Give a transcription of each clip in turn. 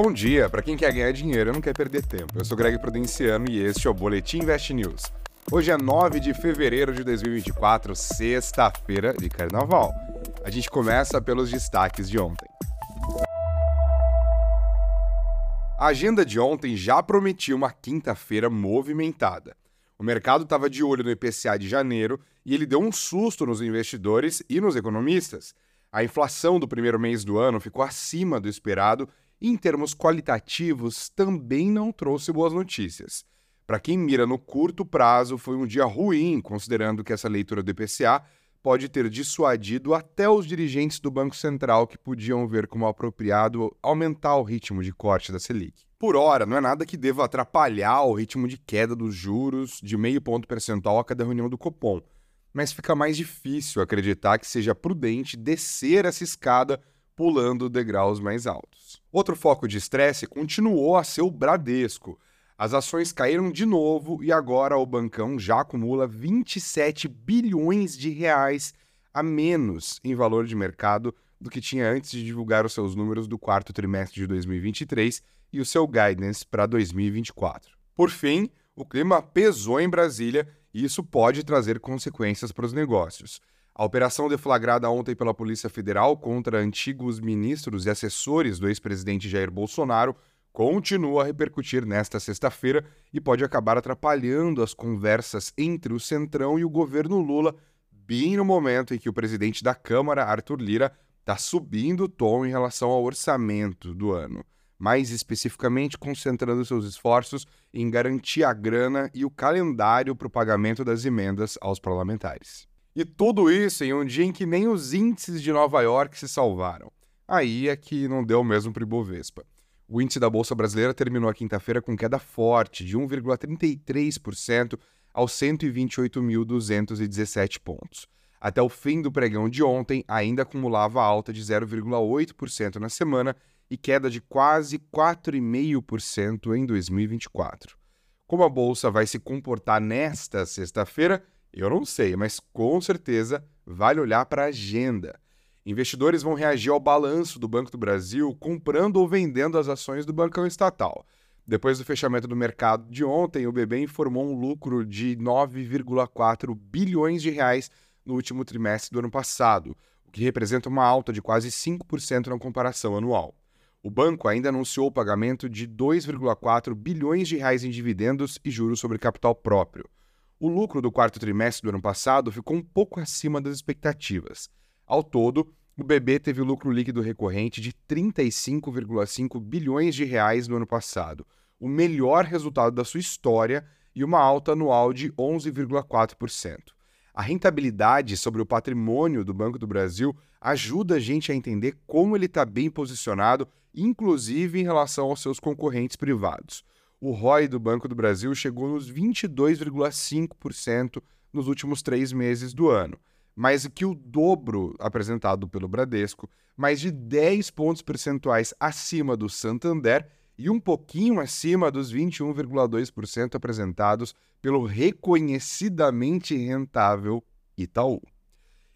Bom dia, para quem quer ganhar dinheiro e não quer perder tempo. Eu sou Greg Prudenciano e este é o Boletim Invest News. Hoje é 9 de fevereiro de 2024, sexta-feira de carnaval. A gente começa pelos destaques de ontem. A agenda de ontem já prometia uma quinta-feira movimentada. O mercado estava de olho no IPCA de janeiro e ele deu um susto nos investidores e nos economistas. A inflação do primeiro mês do ano ficou acima do esperado em termos qualitativos, também não trouxe boas notícias. Para quem mira no curto prazo, foi um dia ruim, considerando que essa leitura do IPCA pode ter dissuadido até os dirigentes do Banco Central que podiam ver como apropriado aumentar o ritmo de corte da Selic. Por hora, não é nada que deva atrapalhar o ritmo de queda dos juros de meio ponto percentual a cada reunião do Copom, mas fica mais difícil acreditar que seja prudente descer essa escada pulando degraus mais altos. Outro foco de estresse continuou a ser o Bradesco, as ações caíram de novo e agora o bancão já acumula 27 bilhões de reais a menos em valor de mercado do que tinha antes de divulgar os seus números do quarto trimestre de 2023 e o seu guidance para 2024. Por fim, o clima pesou em Brasília e isso pode trazer consequências para os negócios. A operação deflagrada ontem pela Polícia Federal contra antigos ministros e assessores do ex-presidente Jair Bolsonaro continua a repercutir nesta sexta-feira e pode acabar atrapalhando as conversas entre o Centrão e o governo Lula, bem no momento em que o presidente da Câmara, Arthur Lira, está subindo o tom em relação ao orçamento do ano, mais especificamente concentrando seus esforços em garantir a grana e o calendário para o pagamento das emendas aos parlamentares. E tudo isso em um dia em que nem os índices de Nova York se salvaram. Aí é que não deu mesmo para o Ibovespa. O índice da Bolsa Brasileira terminou a quinta-feira com queda forte de 1,33% aos 128.217 pontos. Até o fim do pregão de ontem, ainda acumulava alta de 0,8% na semana e queda de quase 4,5% em 2024. Como a bolsa vai se comportar nesta sexta-feira, eu não sei, mas com certeza vale olhar para a agenda. Investidores vão reagir ao balanço do Banco do Brasil comprando ou vendendo as ações do bancão estatal. Depois do fechamento do mercado de ontem, o BB informou um lucro de 9,4 bilhões de reais no último trimestre do ano passado, o que representa uma alta de quase 5% na comparação anual. O banco ainda anunciou o pagamento de 2,4 bilhões de reais em dividendos e juros sobre capital próprio. O lucro do quarto trimestre do ano passado ficou um pouco acima das expectativas. Ao todo, o BB teve lucro líquido recorrente de 35,5 bilhões de reais no ano passado, o melhor resultado da sua história e uma alta anual de 11,4%. A rentabilidade sobre o patrimônio do Banco do Brasil ajuda a gente a entender como ele está bem posicionado, inclusive em relação aos seus concorrentes privados. O ROI do Banco do Brasil chegou nos 22,5% nos últimos três meses do ano mais que o dobro apresentado pelo Bradesco, mais de 10 pontos percentuais acima do Santander e um pouquinho acima dos 21,2% apresentados pelo reconhecidamente rentável Itaú.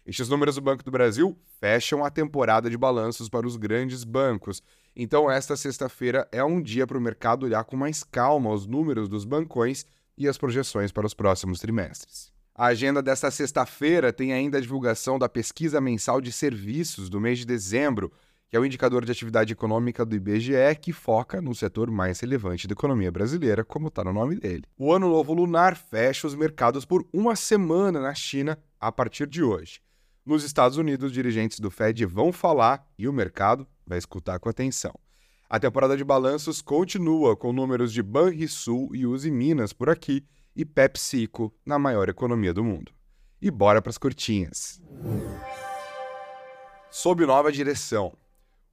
Estes números do Banco do Brasil fecham a temporada de balanços para os grandes bancos. Então, esta sexta-feira é um dia para o mercado olhar com mais calma os números dos bancões e as projeções para os próximos trimestres. A agenda desta sexta-feira tem ainda a divulgação da pesquisa mensal de serviços do mês de dezembro, que é o indicador de atividade econômica do IBGE que foca no setor mais relevante da economia brasileira, como está no nome dele. O Ano Novo Lunar fecha os mercados por uma semana na China a partir de hoje. Nos Estados Unidos, dirigentes do Fed vão falar e o mercado vai escutar com atenção. A temporada de balanços continua com números de Banrisul e Uzi Minas por aqui e PepsiCo na maior economia do mundo. E bora para as curtinhas. Sob nova direção.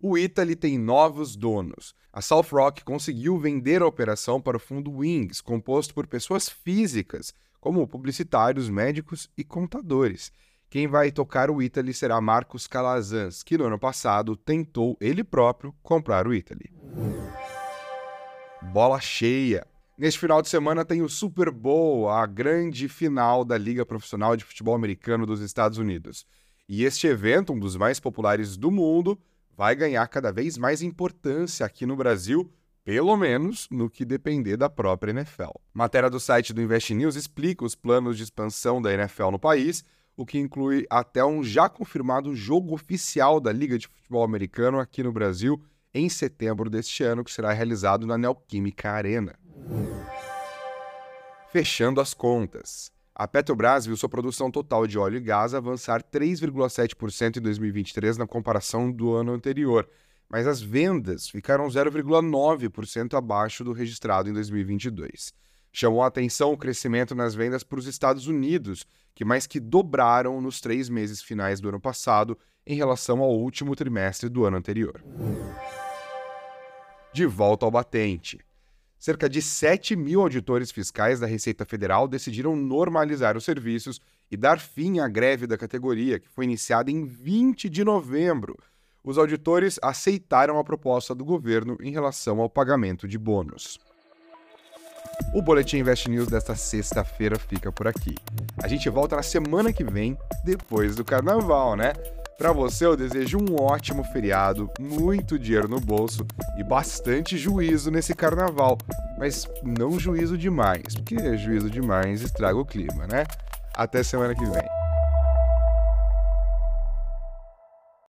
O Italy tem novos donos. A South Rock conseguiu vender a operação para o fundo Wings, composto por pessoas físicas, como publicitários, médicos e contadores. Quem vai tocar o Italy será Marcos Calazans, que no ano passado tentou ele próprio comprar o Italy. Bola cheia. Neste final de semana tem o Super Bowl, a grande final da Liga Profissional de Futebol Americano dos Estados Unidos. E este evento, um dos mais populares do mundo, vai ganhar cada vez mais importância aqui no Brasil, pelo menos no que depender da própria NFL. Matéria do site do Invest News explica os planos de expansão da NFL no país, o que inclui até um já confirmado jogo oficial da Liga de Futebol Americano aqui no Brasil em setembro deste ano, que será realizado na Neoquímica Arena. Fechando as contas. A Petrobras viu sua produção total de óleo e gás avançar 3,7% em 2023 na comparação do ano anterior, mas as vendas ficaram 0,9% abaixo do registrado em 2022. Chamou a atenção o crescimento nas vendas para os Estados Unidos, que mais que dobraram nos três meses finais do ano passado em relação ao último trimestre do ano anterior. De volta ao batente. Cerca de 7 mil auditores fiscais da Receita Federal decidiram normalizar os serviços e dar fim à greve da categoria, que foi iniciada em 20 de novembro. Os auditores aceitaram a proposta do governo em relação ao pagamento de bônus. O Boletim Invest News desta sexta-feira fica por aqui. A gente volta na semana que vem, depois do carnaval, né? Para você, eu desejo um ótimo feriado, muito dinheiro no bolso e bastante juízo nesse carnaval. Mas não juízo demais, porque juízo demais estraga o clima, né? Até semana que vem.